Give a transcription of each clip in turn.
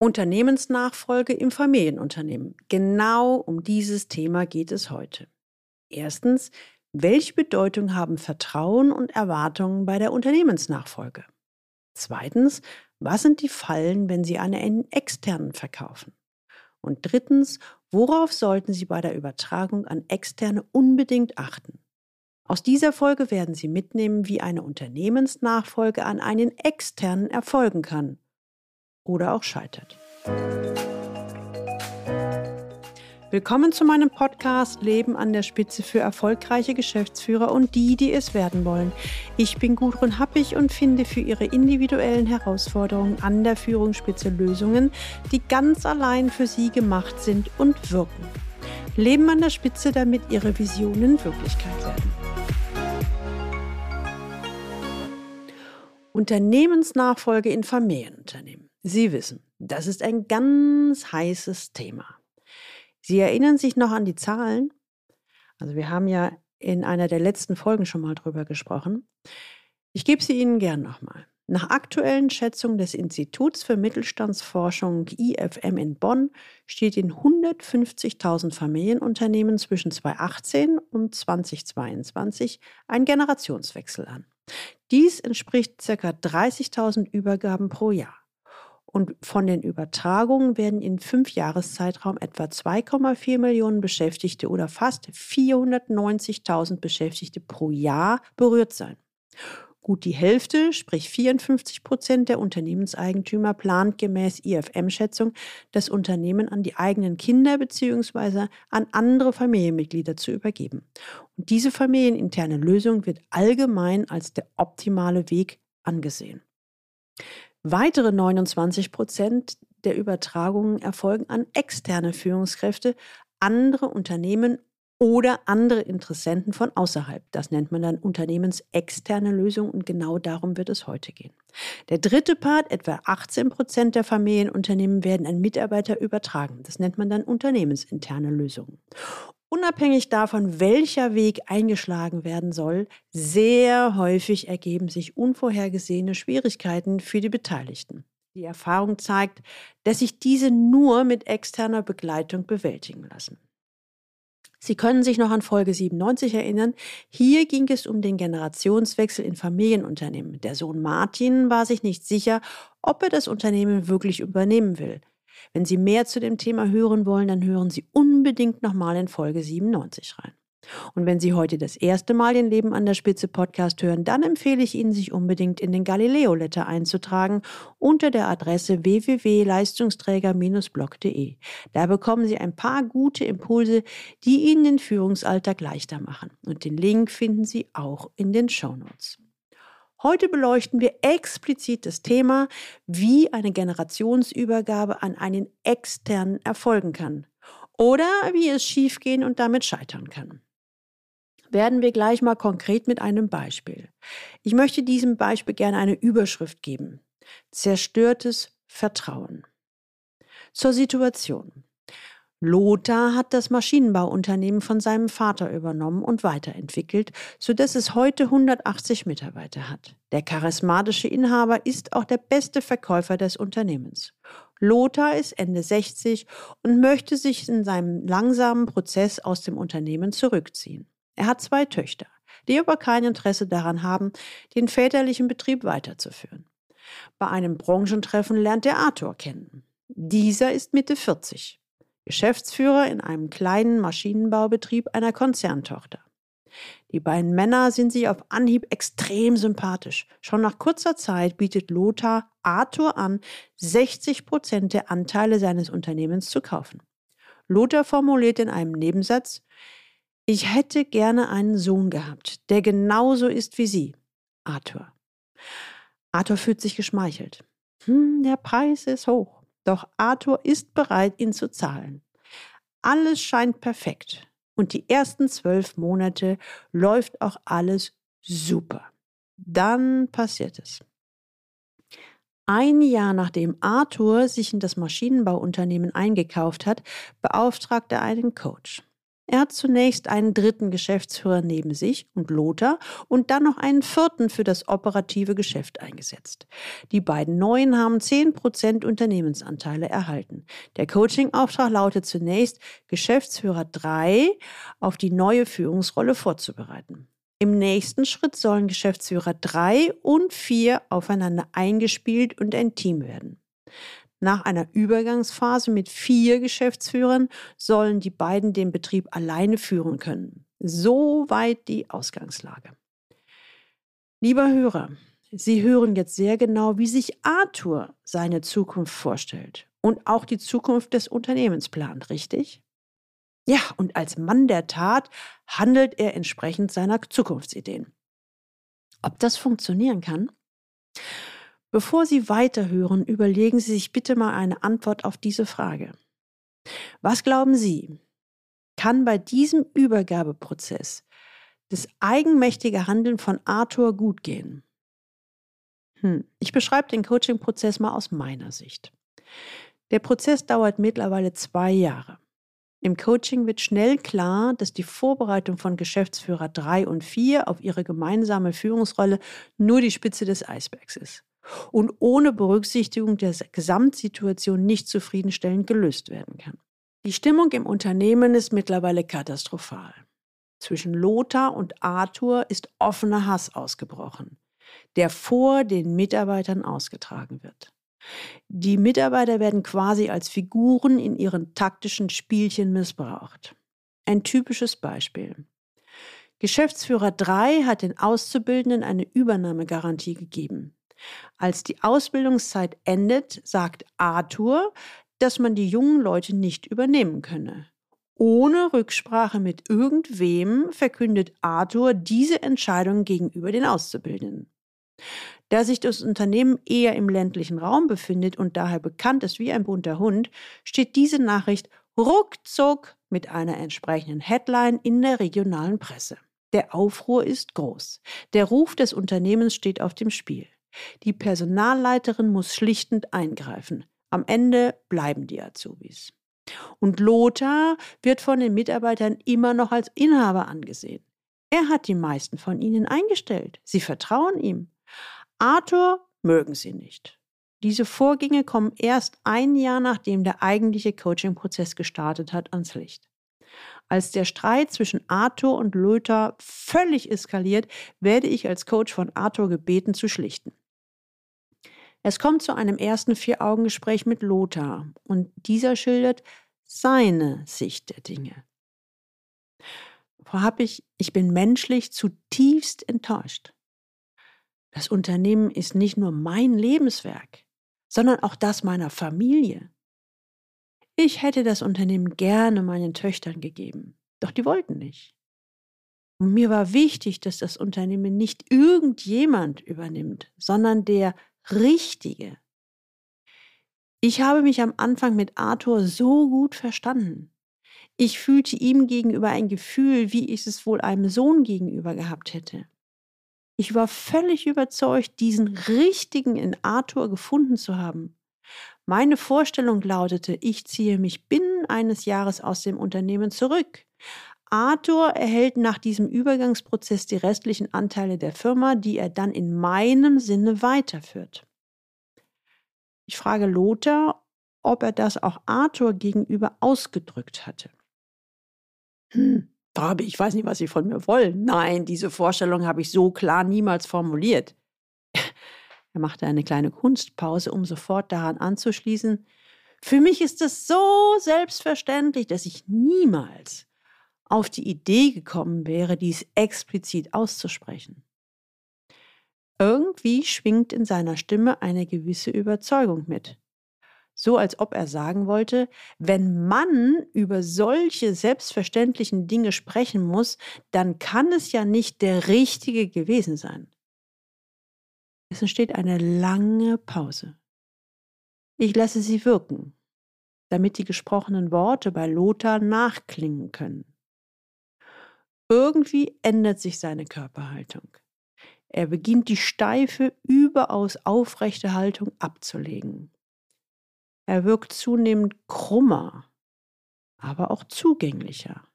Unternehmensnachfolge im Familienunternehmen. Genau um dieses Thema geht es heute. Erstens, welche Bedeutung haben Vertrauen und Erwartungen bei der Unternehmensnachfolge? Zweitens, was sind die Fallen, wenn Sie einen externen verkaufen? Und drittens, worauf sollten Sie bei der Übertragung an Externe unbedingt achten? Aus dieser Folge werden Sie mitnehmen, wie eine Unternehmensnachfolge an einen externen erfolgen kann oder auch scheitert. Willkommen zu meinem Podcast Leben an der Spitze für erfolgreiche Geschäftsführer und die, die es werden wollen. Ich bin Gudrun Happig und finde für Ihre individuellen Herausforderungen an der Führungsspitze Lösungen, die ganz allein für Sie gemacht sind und wirken. Leben an der Spitze, damit Ihre Visionen Wirklichkeit werden. Unternehmensnachfolge in Familienunternehmen. Sie wissen, das ist ein ganz heißes Thema. Sie erinnern sich noch an die Zahlen? Also wir haben ja in einer der letzten Folgen schon mal drüber gesprochen. Ich gebe sie Ihnen gern nochmal. Nach aktuellen Schätzungen des Instituts für Mittelstandsforschung IFM in Bonn steht in 150.000 Familienunternehmen zwischen 2018 und 2022 ein Generationswechsel an. Dies entspricht ca. 30.000 Übergaben pro Jahr. Und von den Übertragungen werden in fünf Jahreszeitraum etwa 2,4 Millionen Beschäftigte oder fast 490.000 Beschäftigte pro Jahr berührt sein. Gut die Hälfte, sprich 54 Prozent der Unternehmenseigentümer plant gemäß IFM-Schätzung, das Unternehmen an die eigenen Kinder bzw. an andere Familienmitglieder zu übergeben. Und diese familieninterne Lösung wird allgemein als der optimale Weg angesehen. Weitere 29 Prozent der Übertragungen erfolgen an externe Führungskräfte, andere Unternehmen oder andere Interessenten von außerhalb. Das nennt man dann unternehmensexterne Lösung und genau darum wird es heute gehen. Der dritte Part, etwa 18 Prozent der Familienunternehmen werden an Mitarbeiter übertragen. Das nennt man dann unternehmensinterne Lösungen. Unabhängig davon, welcher Weg eingeschlagen werden soll, sehr häufig ergeben sich unvorhergesehene Schwierigkeiten für die Beteiligten. Die Erfahrung zeigt, dass sich diese nur mit externer Begleitung bewältigen lassen. Sie können sich noch an Folge 97 erinnern. Hier ging es um den Generationswechsel in Familienunternehmen. Der Sohn Martin war sich nicht sicher, ob er das Unternehmen wirklich übernehmen will. Wenn Sie mehr zu dem Thema hören wollen, dann hören Sie unbedingt nochmal in Folge 97 rein. Und wenn Sie heute das erste Mal den Leben an der Spitze Podcast hören, dann empfehle ich Ihnen, sich unbedingt in den Galileo Letter einzutragen unter der Adresse www.leistungsträger-blog.de. Da bekommen Sie ein paar gute Impulse, die Ihnen den Führungsalltag leichter machen. Und den Link finden Sie auch in den Show Notes. Heute beleuchten wir explizit das Thema, wie eine Generationsübergabe an einen externen erfolgen kann oder wie es schiefgehen und damit scheitern kann. Werden wir gleich mal konkret mit einem Beispiel. Ich möchte diesem Beispiel gerne eine Überschrift geben. Zerstörtes Vertrauen. Zur Situation. Lothar hat das Maschinenbauunternehmen von seinem Vater übernommen und weiterentwickelt, sodass es heute 180 Mitarbeiter hat. Der charismatische Inhaber ist auch der beste Verkäufer des Unternehmens. Lothar ist Ende 60 und möchte sich in seinem langsamen Prozess aus dem Unternehmen zurückziehen. Er hat zwei Töchter, die aber kein Interesse daran haben, den väterlichen Betrieb weiterzuführen. Bei einem Branchentreffen lernt er Arthur kennen. Dieser ist Mitte 40. Geschäftsführer in einem kleinen Maschinenbaubetrieb einer Konzerntochter. Die beiden Männer sind sich auf Anhieb extrem sympathisch. Schon nach kurzer Zeit bietet Lothar Arthur an, 60 Prozent der Anteile seines Unternehmens zu kaufen. Lothar formuliert in einem Nebensatz, ich hätte gerne einen Sohn gehabt, der genauso ist wie Sie, Arthur. Arthur fühlt sich geschmeichelt. Hm, der Preis ist hoch. Doch Arthur ist bereit, ihn zu zahlen. Alles scheint perfekt. Und die ersten zwölf Monate läuft auch alles super. Dann passiert es. Ein Jahr nachdem Arthur sich in das Maschinenbauunternehmen eingekauft hat, beauftragt er einen Coach. Er hat zunächst einen dritten Geschäftsführer neben sich und Lothar und dann noch einen vierten für das operative Geschäft eingesetzt. Die beiden neuen haben 10% Unternehmensanteile erhalten. Der Coaching-Auftrag lautet zunächst, Geschäftsführer 3 auf die neue Führungsrolle vorzubereiten. Im nächsten Schritt sollen Geschäftsführer 3 und 4 aufeinander eingespielt und ein Team werden. Nach einer Übergangsphase mit vier Geschäftsführern sollen die beiden den Betrieb alleine führen können. Soweit die Ausgangslage. Lieber Hörer, Sie hören jetzt sehr genau, wie sich Arthur seine Zukunft vorstellt und auch die Zukunft des Unternehmens plant, richtig? Ja, und als Mann der Tat handelt er entsprechend seiner Zukunftsideen. Ob das funktionieren kann? Bevor Sie weiterhören, überlegen Sie sich bitte mal eine Antwort auf diese Frage. Was glauben Sie, kann bei diesem Übergabeprozess das eigenmächtige Handeln von Arthur gut gehen? Hm. Ich beschreibe den Coaching-Prozess mal aus meiner Sicht. Der Prozess dauert mittlerweile zwei Jahre. Im Coaching wird schnell klar, dass die Vorbereitung von Geschäftsführer 3 und 4 auf ihre gemeinsame Führungsrolle nur die Spitze des Eisbergs ist und ohne Berücksichtigung der Gesamtsituation nicht zufriedenstellend gelöst werden kann. Die Stimmung im Unternehmen ist mittlerweile katastrophal. Zwischen Lothar und Arthur ist offener Hass ausgebrochen, der vor den Mitarbeitern ausgetragen wird. Die Mitarbeiter werden quasi als Figuren in ihren taktischen Spielchen missbraucht. Ein typisches Beispiel. Geschäftsführer 3 hat den Auszubildenden eine Übernahmegarantie gegeben. Als die Ausbildungszeit endet, sagt Arthur, dass man die jungen Leute nicht übernehmen könne. Ohne Rücksprache mit irgendwem verkündet Arthur diese Entscheidung gegenüber den Auszubildenden. Da sich das Unternehmen eher im ländlichen Raum befindet und daher bekannt ist wie ein bunter Hund, steht diese Nachricht ruckzuck mit einer entsprechenden Headline in der regionalen Presse. Der Aufruhr ist groß. Der Ruf des Unternehmens steht auf dem Spiel. Die Personalleiterin muss schlichtend eingreifen. Am Ende bleiben die Azubis. Und Lothar wird von den Mitarbeitern immer noch als Inhaber angesehen. Er hat die meisten von ihnen eingestellt. Sie vertrauen ihm. Arthur mögen sie nicht. Diese Vorgänge kommen erst ein Jahr nachdem der eigentliche Coaching-Prozess gestartet hat ans Licht. Als der Streit zwischen Arthur und Lothar völlig eskaliert, werde ich als Coach von Arthur gebeten zu schlichten. Es kommt zu einem ersten Vier-Augen-Gespräch mit Lothar und dieser schildert seine Sicht der Dinge. Frau Happig, ich bin menschlich zutiefst enttäuscht. Das Unternehmen ist nicht nur mein Lebenswerk, sondern auch das meiner Familie. Ich hätte das Unternehmen gerne meinen Töchtern gegeben, doch die wollten nicht. Und mir war wichtig, dass das Unternehmen nicht irgendjemand übernimmt, sondern der Richtige. Ich habe mich am Anfang mit Arthur so gut verstanden. Ich fühlte ihm gegenüber ein Gefühl, wie ich es wohl einem Sohn gegenüber gehabt hätte. Ich war völlig überzeugt, diesen Richtigen in Arthur gefunden zu haben. Meine Vorstellung lautete, ich ziehe mich binnen eines Jahres aus dem Unternehmen zurück. Arthur erhält nach diesem Übergangsprozess die restlichen Anteile der Firma, die er dann in meinem Sinne weiterführt. Ich frage Lothar, ob er das auch Arthur gegenüber ausgedrückt hatte. Hm, Fabi, ich weiß nicht, was Sie von mir wollen. Nein, diese Vorstellung habe ich so klar niemals formuliert. Er machte eine kleine Kunstpause, um sofort daran anzuschließen. Für mich ist es so selbstverständlich, dass ich niemals auf die Idee gekommen wäre, dies explizit auszusprechen. Irgendwie schwingt in seiner Stimme eine gewisse Überzeugung mit. So als ob er sagen wollte, wenn man über solche selbstverständlichen Dinge sprechen muss, dann kann es ja nicht der Richtige gewesen sein. Es entsteht eine lange Pause. Ich lasse sie wirken, damit die gesprochenen Worte bei Lothar nachklingen können. Irgendwie ändert sich seine Körperhaltung. Er beginnt die steife, überaus aufrechte Haltung abzulegen. Er wirkt zunehmend krummer, aber auch zugänglicher.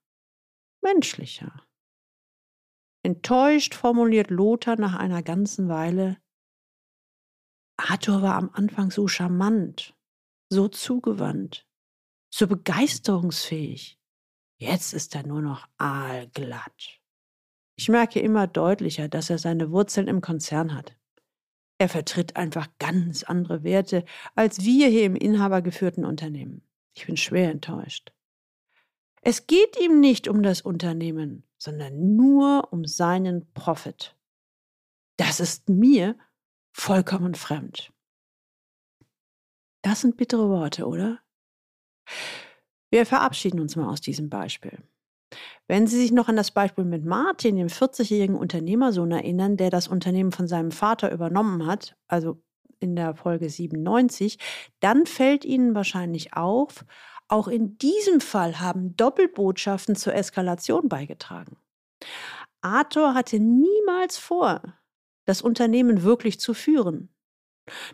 menschlicher. Enttäuscht formuliert Lothar nach einer ganzen Weile, Arthur war am Anfang so charmant, so zugewandt, so begeisterungsfähig. Jetzt ist er nur noch aalglatt. Ich merke immer deutlicher, dass er seine Wurzeln im Konzern hat. Er vertritt einfach ganz andere Werte als wir hier im inhabergeführten Unternehmen. Ich bin schwer enttäuscht. Es geht ihm nicht um das Unternehmen, sondern nur um seinen Profit. Das ist mir vollkommen fremd. Das sind bittere Worte, oder? Wir verabschieden uns mal aus diesem Beispiel. Wenn Sie sich noch an das Beispiel mit Martin, dem 40-jährigen Unternehmersohn, erinnern, der das Unternehmen von seinem Vater übernommen hat, also in der Folge 97, dann fällt Ihnen wahrscheinlich auf, auch in diesem Fall haben Doppelbotschaften zur Eskalation beigetragen. Arthur hatte niemals vor, das Unternehmen wirklich zu führen.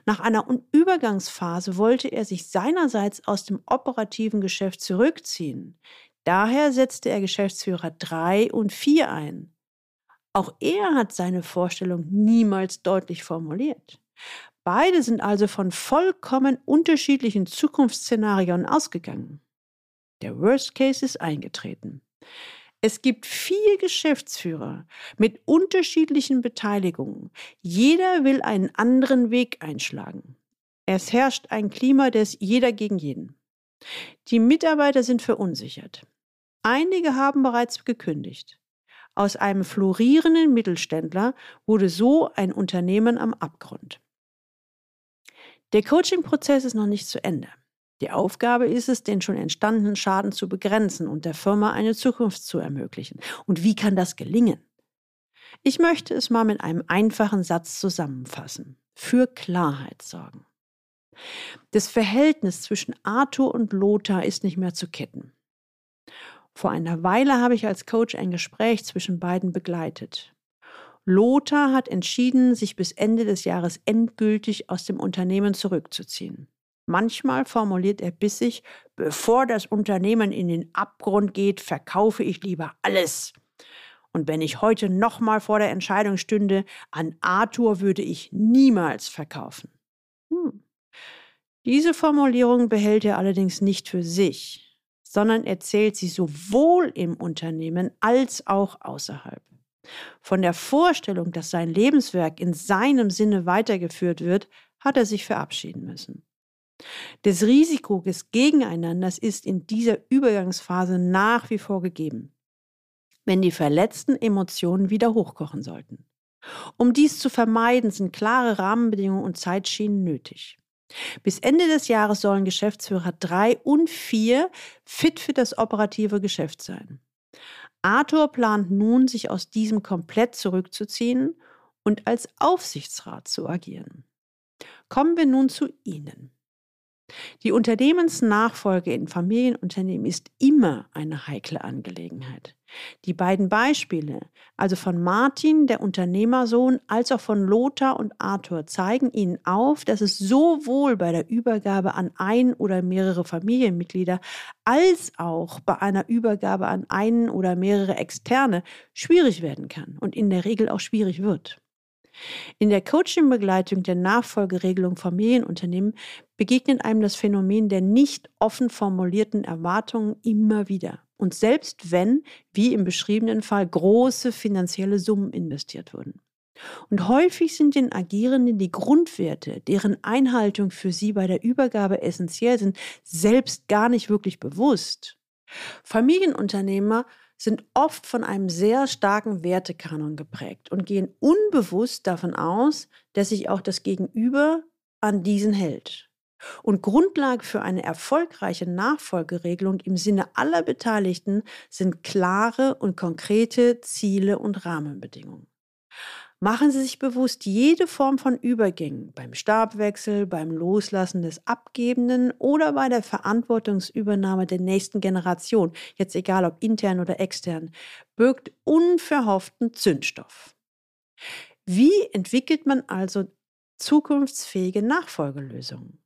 Nach einer Übergangsphase wollte er sich seinerseits aus dem operativen Geschäft zurückziehen. Daher setzte er Geschäftsführer 3 und 4 ein. Auch er hat seine Vorstellung niemals deutlich formuliert. Beide sind also von vollkommen unterschiedlichen Zukunftsszenarien ausgegangen. Der Worst Case ist eingetreten. Es gibt vier Geschäftsführer mit unterschiedlichen Beteiligungen. Jeder will einen anderen Weg einschlagen. Es herrscht ein Klima des Jeder gegen jeden. Die Mitarbeiter sind verunsichert. Einige haben bereits gekündigt. Aus einem florierenden Mittelständler wurde so ein Unternehmen am Abgrund. Der Coaching-Prozess ist noch nicht zu Ende. Die Aufgabe ist es, den schon entstandenen Schaden zu begrenzen und der Firma eine Zukunft zu ermöglichen. Und wie kann das gelingen? Ich möchte es mal mit einem einfachen Satz zusammenfassen. Für Klarheit sorgen. Das Verhältnis zwischen Arthur und Lothar ist nicht mehr zu kitten. Vor einer Weile habe ich als Coach ein Gespräch zwischen beiden begleitet. Lothar hat entschieden, sich bis Ende des Jahres endgültig aus dem Unternehmen zurückzuziehen. Manchmal formuliert er bissig, bevor das Unternehmen in den Abgrund geht, verkaufe ich lieber alles. Und wenn ich heute nochmal vor der Entscheidung stünde, an Arthur würde ich niemals verkaufen. Hm. Diese Formulierung behält er allerdings nicht für sich, sondern erzählt sie sowohl im Unternehmen als auch außerhalb. Von der Vorstellung, dass sein Lebenswerk in seinem Sinne weitergeführt wird, hat er sich verabschieden müssen. Das Risiko des Gegeneinanders ist in dieser Übergangsphase nach wie vor gegeben, wenn die verletzten Emotionen wieder hochkochen sollten. Um dies zu vermeiden, sind klare Rahmenbedingungen und Zeitschienen nötig. Bis Ende des Jahres sollen Geschäftsführer 3 und 4 fit für das operative Geschäft sein. Arthur plant nun, sich aus diesem komplett zurückzuziehen und als Aufsichtsrat zu agieren. Kommen wir nun zu Ihnen. Die Unternehmensnachfolge in Familienunternehmen ist immer eine heikle Angelegenheit. Die beiden Beispiele, also von Martin, der Unternehmersohn, als auch von Lothar und Arthur, zeigen Ihnen auf, dass es sowohl bei der Übergabe an ein oder mehrere Familienmitglieder als auch bei einer Übergabe an einen oder mehrere Externe schwierig werden kann und in der Regel auch schwierig wird. In der Coaching-Begleitung der Nachfolgeregelung Familienunternehmen begegnet einem das Phänomen der nicht offen formulierten Erwartungen immer wieder. Und selbst wenn, wie im beschriebenen Fall, große finanzielle Summen investiert wurden. Und häufig sind den Agierenden die Grundwerte, deren Einhaltung für sie bei der Übergabe essentiell sind, selbst gar nicht wirklich bewusst. Familienunternehmer sind oft von einem sehr starken Wertekanon geprägt und gehen unbewusst davon aus, dass sich auch das Gegenüber an diesen hält. Und Grundlage für eine erfolgreiche Nachfolgeregelung im Sinne aller Beteiligten sind klare und konkrete Ziele und Rahmenbedingungen. Machen Sie sich bewusst, jede Form von Übergängen, beim Stabwechsel, beim Loslassen des Abgebenden oder bei der Verantwortungsübernahme der nächsten Generation, jetzt egal ob intern oder extern, birgt unverhofften Zündstoff. Wie entwickelt man also zukunftsfähige Nachfolgelösungen?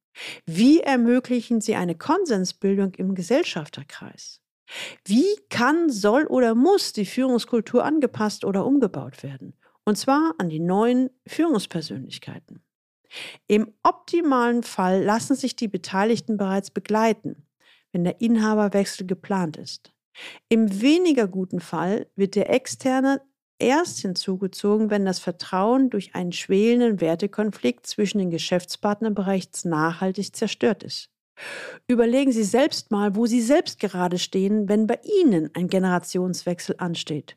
Wie ermöglichen Sie eine Konsensbildung im Gesellschafterkreis? Wie kann, soll oder muss die Führungskultur angepasst oder umgebaut werden? Und zwar an die neuen Führungspersönlichkeiten. Im optimalen Fall lassen sich die Beteiligten bereits begleiten, wenn der Inhaberwechsel geplant ist. Im weniger guten Fall wird der Externe erst hinzugezogen, wenn das Vertrauen durch einen schwelenden Wertekonflikt zwischen den Geschäftspartnern bereits nachhaltig zerstört ist. Überlegen Sie selbst mal, wo Sie selbst gerade stehen, wenn bei Ihnen ein Generationswechsel ansteht.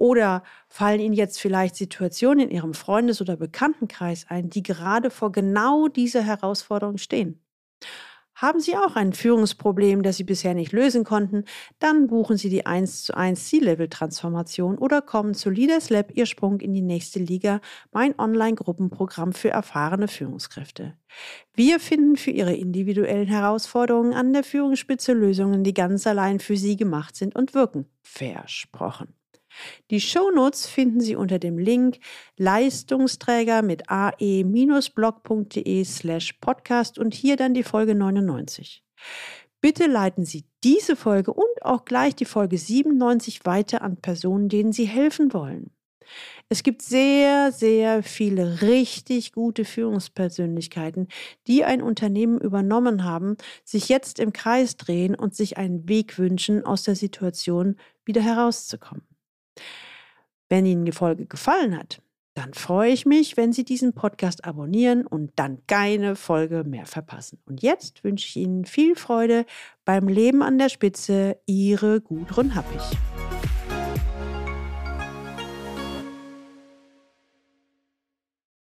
Oder fallen Ihnen jetzt vielleicht Situationen in Ihrem Freundes- oder Bekanntenkreis ein, die gerade vor genau dieser Herausforderung stehen? Haben Sie auch ein Führungsproblem, das Sie bisher nicht lösen konnten? Dann buchen Sie die 1 zu 1 C-Level-Transformation oder kommen zu Leaders Lab Ihr Sprung in die nächste Liga, mein Online-Gruppenprogramm für erfahrene Führungskräfte. Wir finden für Ihre individuellen Herausforderungen an der Führungsspitze Lösungen, die ganz allein für Sie gemacht sind und wirken. Versprochen. Die Shownotes finden Sie unter dem Link Leistungsträger mit ae-blog.de slash podcast und hier dann die Folge 99. Bitte leiten Sie diese Folge und auch gleich die Folge 97 weiter an Personen, denen Sie helfen wollen. Es gibt sehr, sehr viele richtig gute Führungspersönlichkeiten, die ein Unternehmen übernommen haben, sich jetzt im Kreis drehen und sich einen Weg wünschen, aus der Situation wieder herauszukommen. Wenn Ihnen die Folge gefallen hat, dann freue ich mich, wenn Sie diesen Podcast abonnieren und dann keine Folge mehr verpassen. Und jetzt wünsche ich Ihnen viel Freude beim Leben an der Spitze. Ihre Gudrun Happig.